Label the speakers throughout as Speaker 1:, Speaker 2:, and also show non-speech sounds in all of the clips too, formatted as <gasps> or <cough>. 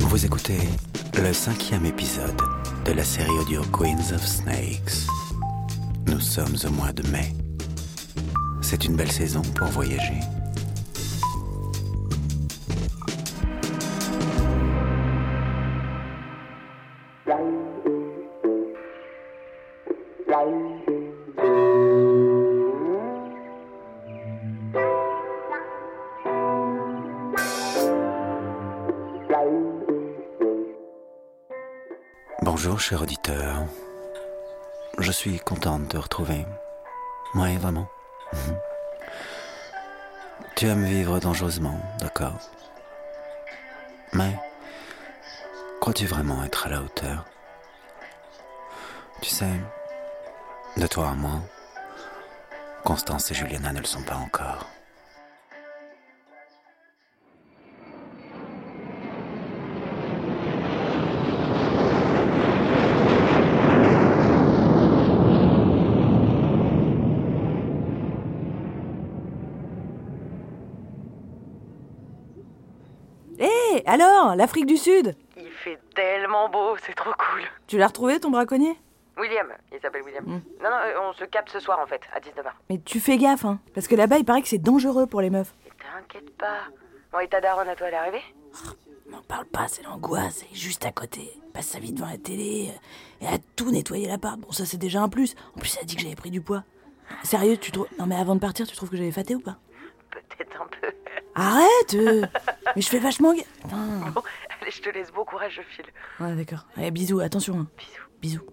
Speaker 1: Vous écoutez le cinquième épisode de la série audio Queens of Snakes. Nous sommes au mois de mai. C'est une belle saison pour voyager. Bonjour, cher auditeur. Je suis contente de te retrouver. Oui, vraiment. Mhm. Tu aimes vivre dangereusement, d'accord. Mais crois-tu vraiment être à la hauteur? Tu sais, de toi à moi, Constance et Juliana ne le sont pas encore.
Speaker 2: Hé, alors, l'Afrique du Sud?
Speaker 3: Il fait tellement beau, c'est trop cool.
Speaker 2: Tu l'as retrouvé ton braconnier?
Speaker 3: William, il s'appelle William.
Speaker 2: Mm.
Speaker 3: Non, non, euh, on se capte ce soir en fait, à 19h.
Speaker 2: Mais tu fais gaffe, hein, parce que là-bas, il paraît que c'est dangereux pour les meufs.
Speaker 3: Et t'inquiète pas. Bon, et ta daronne à toi, elle est arrivée?
Speaker 2: N'en parle pas, c'est l'angoisse, c'est juste à côté. Elle Passe sa vie devant la télé, euh, et a tout nettoyé l'appart. Bon, ça c'est déjà un plus. En plus, elle a dit que j'avais pris du poids. Sérieux, tu trouves... Non mais avant de partir, tu trouves que j'avais faté ou pas?
Speaker 3: Peut-être un peu. <laughs>
Speaker 2: Arrête euh, Mais je fais vachement gaffe. Putain.
Speaker 3: Bon, allez, je te laisse bon courage, je file.
Speaker 2: Ouais, d'accord. Allez, bisous, attention. hein.
Speaker 3: Bisous.
Speaker 2: Bisous.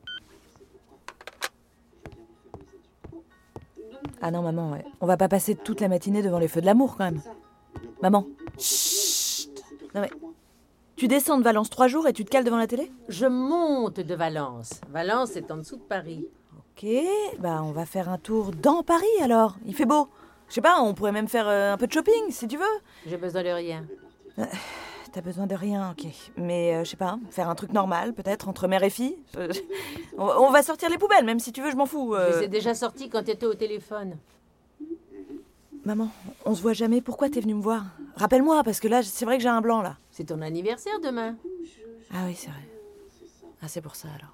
Speaker 2: Ah non, maman, ouais. On va pas passer toute la matinée devant les feux de l'amour, quand même. Maman. Chut Non mais... Tu descends de Valence trois jours et tu te cales devant la télé?
Speaker 4: Je monte de Valence. Valence est en dessous de Paris.
Speaker 2: Ok, bah on va faire un tour dans Paris alors. Il fait beau. Je sais pas, on pourrait même faire euh, un peu de shopping si tu veux.
Speaker 4: J'ai besoin de rien. <laughs>
Speaker 2: T'as besoin de rien, ok. Mais euh, je sais pas, faire un truc normal peut-être entre mère et fille. Euh, <laughs> on, on va sortir les poubelles, même si tu veux, je m'en fous.
Speaker 4: Je
Speaker 2: euh.
Speaker 4: les ai déjà sortis quand tu étais au téléphone.
Speaker 2: Maman, on se voit jamais. Pourquoi t'es venue me voir? Rappelle-moi, parce que là, c'est vrai que j'ai un blanc là.
Speaker 4: C'est ton anniversaire demain.
Speaker 2: Ah oui, c'est vrai. Ah, c'est pour ça alors.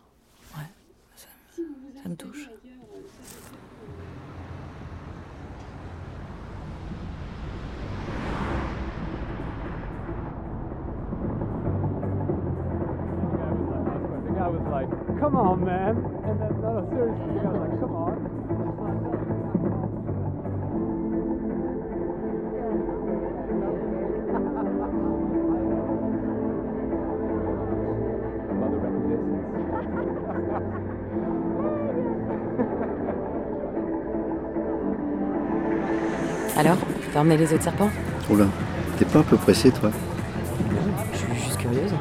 Speaker 2: Ouais, ça, ça me touche.
Speaker 5: "Come on, man!" And then, no, no, seriously, the guy was like, "Come on." Mother recognitions.
Speaker 6: Alors, t'as emmené les autres serpents?
Speaker 7: Oula, t'es pas un peu pressé, toi?
Speaker 6: Je suis juste curieuse.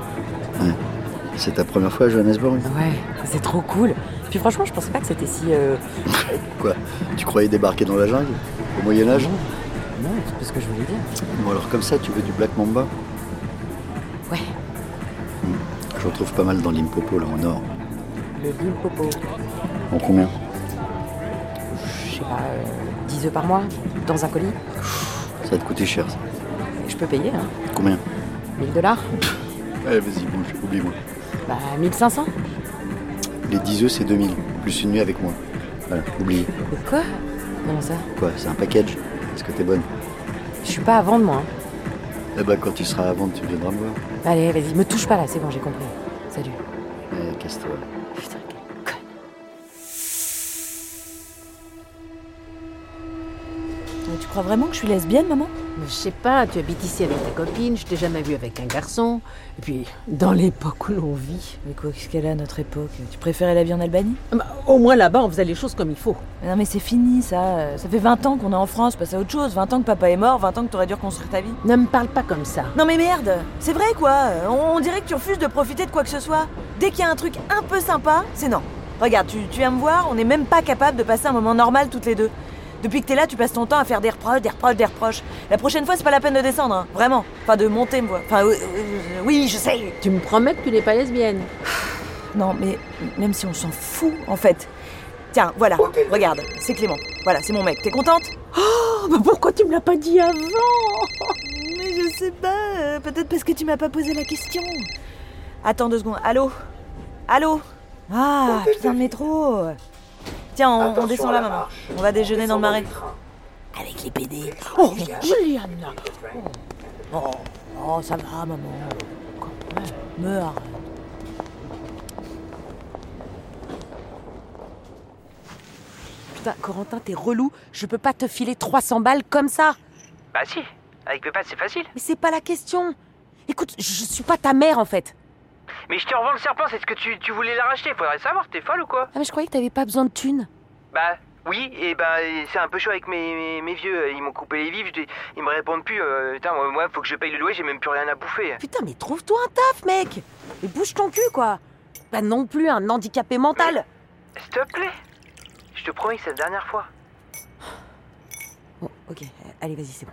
Speaker 7: C'est ta première fois à Johannesburg
Speaker 6: Ouais, c'est trop cool. Puis franchement, je pensais pas que c'était si. euh, <laughs>
Speaker 7: Quoi Tu croyais débarquer dans la jungle Au Moyen-Âge
Speaker 6: Non, c'est pas ce que je voulais dire.
Speaker 7: Bon, alors comme ça, tu veux du Black Mamba
Speaker 6: Ouais,
Speaker 7: Je retrouve pas mal dans l'Impopo, là, au nord.
Speaker 6: le Limpopo.
Speaker 7: En combien?
Speaker 6: Je sais pas, euh, 10 œufs par mois, dans un colis.
Speaker 7: Ça va te coûter cher, ça.
Speaker 6: Je peux payer, hein.
Speaker 7: Combien?
Speaker 6: 1000 dollars
Speaker 7: Allez, vas-y, bouge, oublie-moi.
Speaker 6: Bah, 1500
Speaker 7: Les 10 œufs, c'est 2000, plus une nuit avec moi. Voilà, oublie.
Speaker 6: Quoi? Comment ça?
Speaker 7: Quoi, c'est un package? Est-ce que t'es bonne?
Speaker 6: Je suis pas à vendre, moi. hein.
Speaker 7: Eh bah, quand tu seras à vendre, tu viendras me voir.
Speaker 6: Allez, vas-y, me touche pas là, c'est bon, j'ai compris. Salut.
Speaker 7: Eh, casse-toi.
Speaker 2: Crois vraiment que je suis lesbienne, maman
Speaker 4: Mais je sais pas, tu habites ici avec ta copine, je t'ai jamais vu avec un garçon. Et puis, dans l'époque où l'on vit.
Speaker 2: Mais quoi, qu'est-ce qu'elle a à notre époque? Tu préférais la vie en Albanie?
Speaker 4: Bah, au moins là-bas, on faisait les choses comme il faut.
Speaker 2: Mais Non mais c'est fini ça. Euh, Ça fait 20 ans qu'on est en France, passe à autre chose. 20 ans que papa est mort, 20 ans que t'aurais dû reconstruire ta vie.
Speaker 4: Ne me parle pas comme ça.
Speaker 2: Non mais merde C'est vrai quoi Euh, on, on dirait que tu refuses de profiter de quoi que ce soit. Dès qu'il y a un truc un peu sympa, c'est non. Regarde, tu, tu viens me voir, on n'est même pas capable de passer un moment normal toutes les deux. Depuis que t'es là, tu passes ton temps à faire des reproches, des reproches, des reproches. La prochaine fois, c'est pas la peine de descendre, hein. vraiment. Enfin, de monter, me voir. Enfin, euh, euh, oui, je sais.
Speaker 4: Tu me promets que tu n'es pas lesbienne. <sighs>
Speaker 2: Non, mais même si on s'en fout, en fait. Tiens, voilà, regarde, c'est Clément. Voilà, c'est mon mec. T'es contente? <gasps>
Speaker 4: Oh, bah pourquoi tu me l'as pas dit avant? <laughs>
Speaker 2: Mais je sais pas, euh, peut-être parce que tu m'as pas posé la question. Attends deux secondes. Allô? Allô? Ah, putain de métro Tiens, on, on descend là, maman. On va déjeuner dans le marais. Avec les PD.
Speaker 4: Oh, Juliana
Speaker 2: Oh, oh, ça va, maman. Me arrête.
Speaker 6: Putain, Corentin, t'es relou. Je peux pas te filer 300 balles comme ça.
Speaker 3: Bah si, avec Pépin c'est facile.
Speaker 6: Mais c'est pas la question. Écoute, je je suis pas ta mère en fait.
Speaker 3: Mais je te revends le serpent, c'est ce que tu, tu voulais l'arracher. Faudrait savoir, t'es folle ou quoi
Speaker 6: Ah, mais je croyais que t'avais pas besoin de thunes.
Speaker 3: Bah oui, et bah c'est un peu chaud avec mes, mes, mes vieux. Ils m'ont coupé les vifs, ils me répondent plus. euh, putain, moi, moi, faut que je paye le loyer, j'ai même plus rien à bouffer.
Speaker 6: Putain, mais trouve-toi un taf, mec Et bouge ton cul, quoi Pas non plus un handicapé mental
Speaker 3: S'il te plaît, je te promets que c'est la dernière fois.
Speaker 6: Bon, ok, allez, vas-y, c'est bon.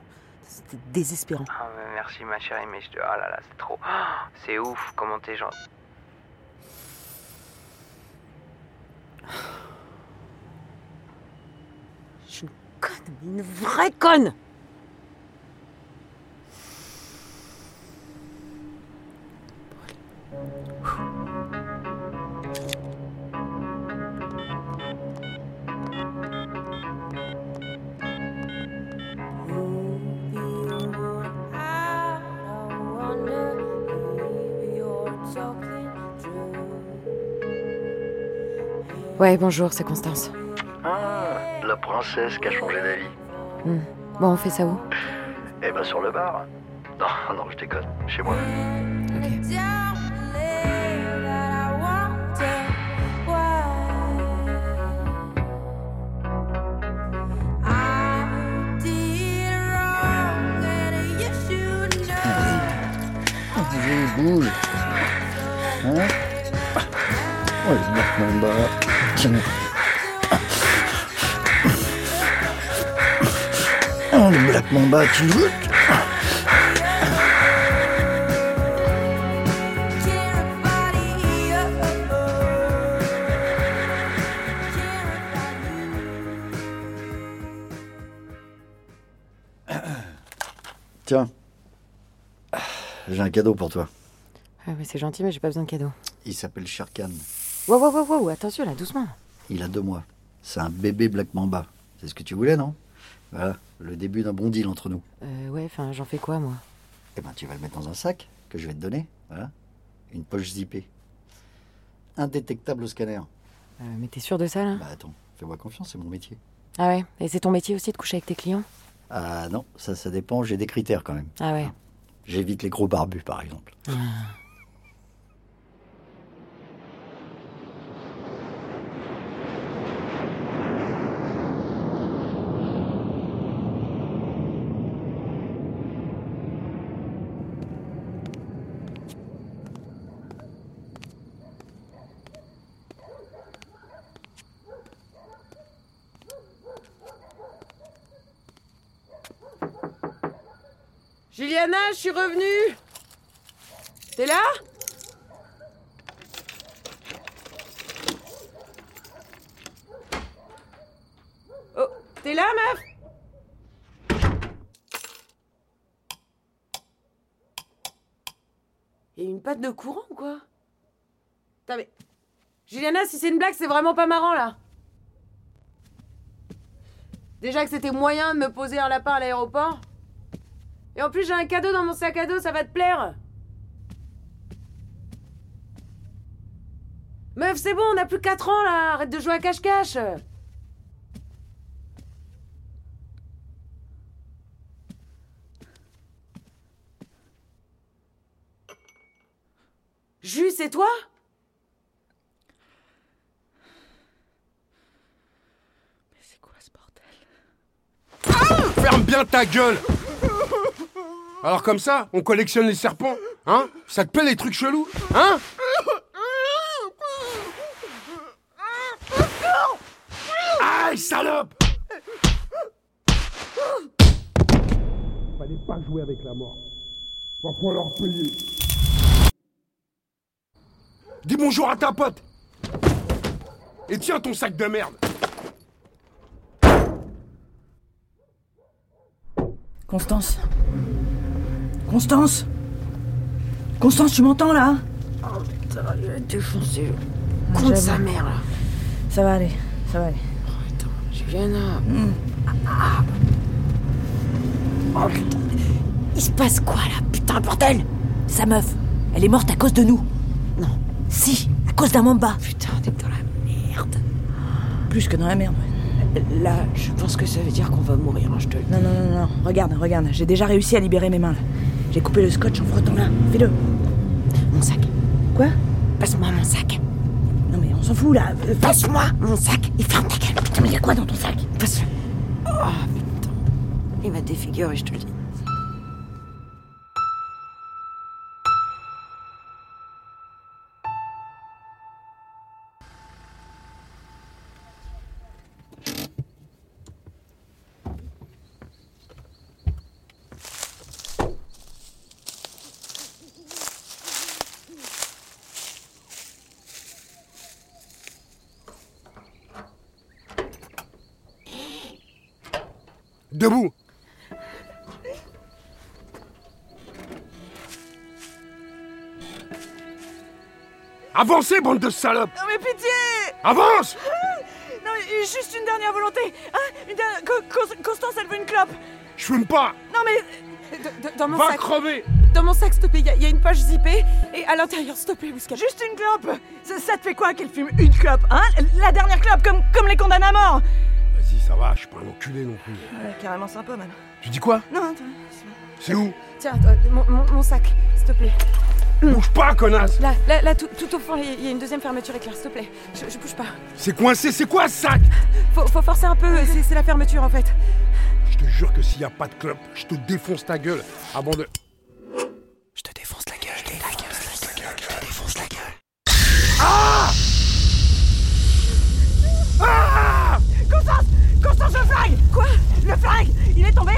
Speaker 6: C'était désespérant.
Speaker 3: Ah, mais merci ma chérie, mais je te... Oh là là, c'est trop... Ah, c'est ouf, comment t'es gentil.
Speaker 6: Je suis une conne, mais une vraie conne Ouais, bonjour, c'est Constance.
Speaker 7: Ah, la princesse qui a changé d'avis.
Speaker 6: Bon, on fait ça où?
Speaker 7: Eh ben sur le bar. Non, <laughs> non, je déconne. Chez moi.
Speaker 6: Ok.
Speaker 7: Bouge. Hein? Oh, Black Mamba. Tiens. Oh, le Black Mamba, tu veux Tiens. J'ai un cadeau pour toi.
Speaker 6: Ah, c'est gentil, mais j'ai pas besoin de cadeau.
Speaker 7: Il s'appelle Sharkan.
Speaker 6: Wow, wow, wow, wow, attention là, doucement.
Speaker 7: Il a deux mois. C'est un bébé Black Mamba. C'est ce que tu voulais, non? Voilà, le début d'un bon deal entre nous.
Speaker 6: Euh, ouais, enfin, j'en fais quoi, moi?
Speaker 7: Eh ben, tu vas le mettre dans un sac que je vais te donner. Voilà. Une poche zippée. Indétectable au scanner.
Speaker 6: Euh, Mais t'es sûr de ça, là?
Speaker 7: Bah attends, fais-moi confiance, c'est mon métier.
Speaker 6: Ah ouais Et c'est ton métier aussi de coucher avec tes clients?
Speaker 7: Ah non, ça, ça dépend, j'ai des critères quand même.
Speaker 6: Ah ouais.
Speaker 7: J'évite les gros barbus, par exemple.
Speaker 6: Juliana, je suis revenue. T'es là? Oh, t'es là, meuf? A une patte de courant ou quoi? Putain, mais... Juliana, si c'est une blague, c'est vraiment pas marrant, là. Déjà que c'était moyen de me poser un lapin à l'aéroport et en plus, j'ai un cadeau dans mon sac à dos, ça va te plaire. Meuf, c'est bon, on a plus 4 ans là, arrête de jouer à cache-cache. Jus, c'est toi? Mais c'est quoi ce bordel
Speaker 8: Ferme bien ta gueule alors comme ça, on collectionne les serpents, hein? Ça te plaît les trucs chelous, hein? Aïe, salope! Fallait pas jouer avec la mort. Va falloir payer. Dis bonjour à ta pote! Et tiens ton sac de merde!
Speaker 2: Constance. Constance Constance, tu m'entends là?
Speaker 4: Ça va, il va être défoncé.
Speaker 2: Ah,
Speaker 4: sa mère, là.
Speaker 2: Ça va aller, ça va aller.
Speaker 4: Attends, Juliana.
Speaker 2: Hmm.
Speaker 4: Ah. Oh putain. Il se passe quoi là Putain, bordel?
Speaker 2: Sa meuf, elle est morte à cause de nous.
Speaker 4: Non.
Speaker 2: Si, à cause d'un mamba.
Speaker 4: Putain, t'es dans la merde.
Speaker 2: Plus que dans la merde. ouais.
Speaker 4: Là, je pense que ça veut dire qu'on va mourir, hein, je te le dis.
Speaker 2: Non, non, non, non. Regarde, regarde. J'ai déjà réussi à libérer mes mains. là. J'ai coupé le scotch en frottant là. Fais-le.
Speaker 4: Mon sac.
Speaker 2: Quoi?
Speaker 4: Passe-moi mon sac.
Speaker 2: Non mais on s'en fout là. Euh,
Speaker 4: Passe-moi mon sac et ferme ta gueule.
Speaker 2: Putain, mais y a quoi dans ton sac?
Speaker 4: Passe-le. Oh putain. Il m'a défiguré, je te le dis.
Speaker 8: Debout. Avancez, bande de salopes.
Speaker 2: Non mais pitié.
Speaker 8: Avance. <gasps>
Speaker 2: Non mais juste une dernière volonté Hein. Une dernière... Co- Co- Constance, elle veut une clope.
Speaker 8: Je fume pas.
Speaker 2: Non mais...
Speaker 6: De- dans mon
Speaker 8: Va
Speaker 6: sac.
Speaker 8: crever.
Speaker 6: Dans mon sac, s'il te plaît, il y, a- il y a une poche zippée. Et à l'intérieur, s'il te plaît.
Speaker 2: Juste une clope. Ça, ça te fait quoi qu'elle fume une clope Hein? La dernière clope, comme, comme les condamnés à mort
Speaker 8: ça va, je suis pas un enculé non plus.
Speaker 2: Ouais, carrément sympa même.
Speaker 8: Tu dis quoi
Speaker 2: Non, attends, c'est
Speaker 8: où
Speaker 6: Tiens, mon, mon- mon sac, s'il te plaît.
Speaker 8: Bouge pas, connasse
Speaker 6: Là, là, là, tout, tout au fond, il y a- une deuxième fermeture éclair, s'il te plaît. Je, je bouge pas.
Speaker 8: C'est coincé, c'est quoi ce sac
Speaker 6: Faut, faut forcer un peu, c'est c'est la fermeture en fait.
Speaker 8: Je te jure que s'il y a pas de clope, je te défonce ta gueule avant de...
Speaker 1: Je te défonce la gueule, je te défonce la gueule, je te défonce la gueule.
Speaker 2: Constance Constance, le flingue Quoi Le flingue Il est tombé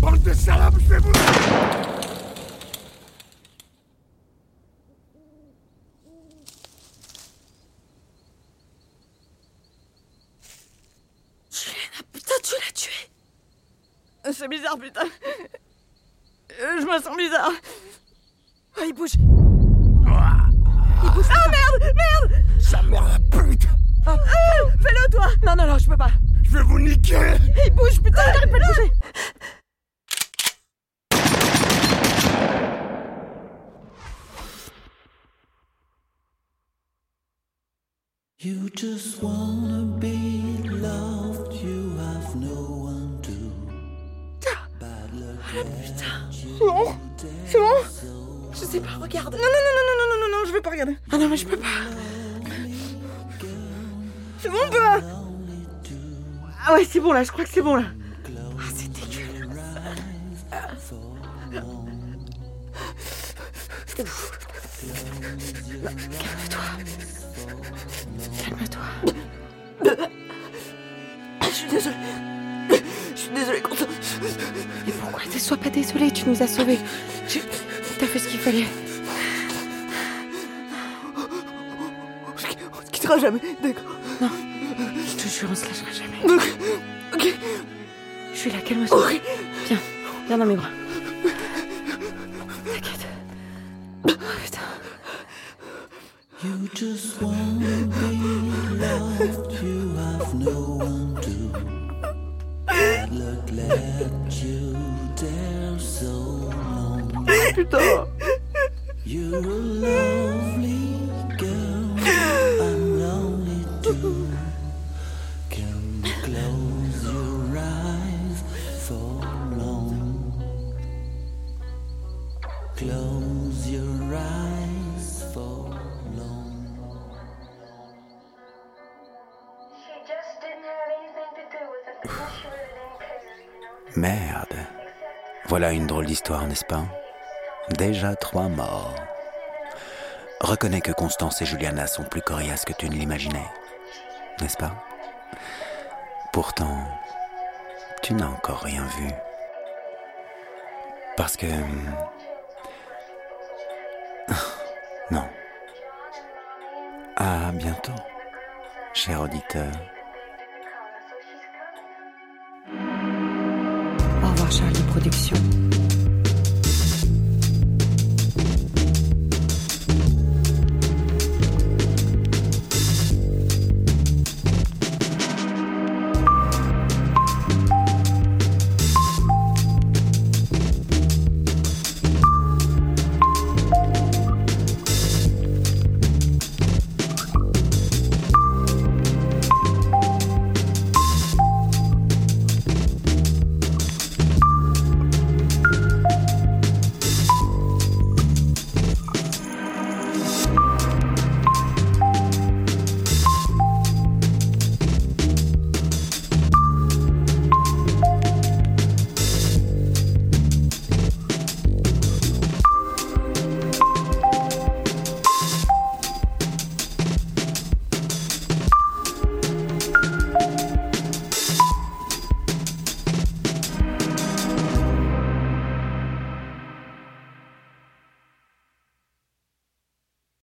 Speaker 8: Bande de salopes, je vais vous...
Speaker 2: Putain, tu l'as tué C'est bizarre, putain. Euh, Je me sens bizarre. Oh, il bouge. Il bouge. Ah merde Merde.
Speaker 8: Sa mère la pute.
Speaker 2: Ah, Fais-le, toi. Non, non, non, je peux pas.
Speaker 8: Je vais vous niquer.
Speaker 2: Il bouge, putain, il arrête pas de bouger.
Speaker 9: You just wanna be loved, you have no one to.
Speaker 2: C'est bon. C'est bon Je sais pas, regarde. Non, non, non, non, non, non, non, non, je vais pas regarder.
Speaker 6: Ah non, mais je peux pas.
Speaker 2: C'est bon, pas Ah ouais, c'est bon, là, je crois que c'est bon, là. Ah, c'est dégueulasse.
Speaker 6: Calme-toi.
Speaker 2: Je suis désolée. Je suis désolée, Constance.
Speaker 6: Mais pourquoi Ne sois pas désolé, tu nous as sauvés? As fait ce qu'il fallait.
Speaker 2: On se quittera jamais, d'accord
Speaker 6: Je te jure, on se lâchera jamais.
Speaker 2: Ok.
Speaker 6: Je suis là, calme-toi.
Speaker 2: Ok.
Speaker 6: Viens, viens dans mes bras. T'inquiète. Oh, putain.
Speaker 9: You just wanna be loved, you have no
Speaker 10: know?
Speaker 1: Merde. Voilà une drôle d'histoire, n'est-ce pas? Déjà trois morts. Reconnais que Constance et Juliana sont plus coriaces que tu ne l'imaginais, n'est-ce pas? Pourtant, tu n'as encore rien vu. Parce que... <laughs> Non. À bientôt, cher auditeur.
Speaker 6: Au revoir,
Speaker 11: Charlie Productions.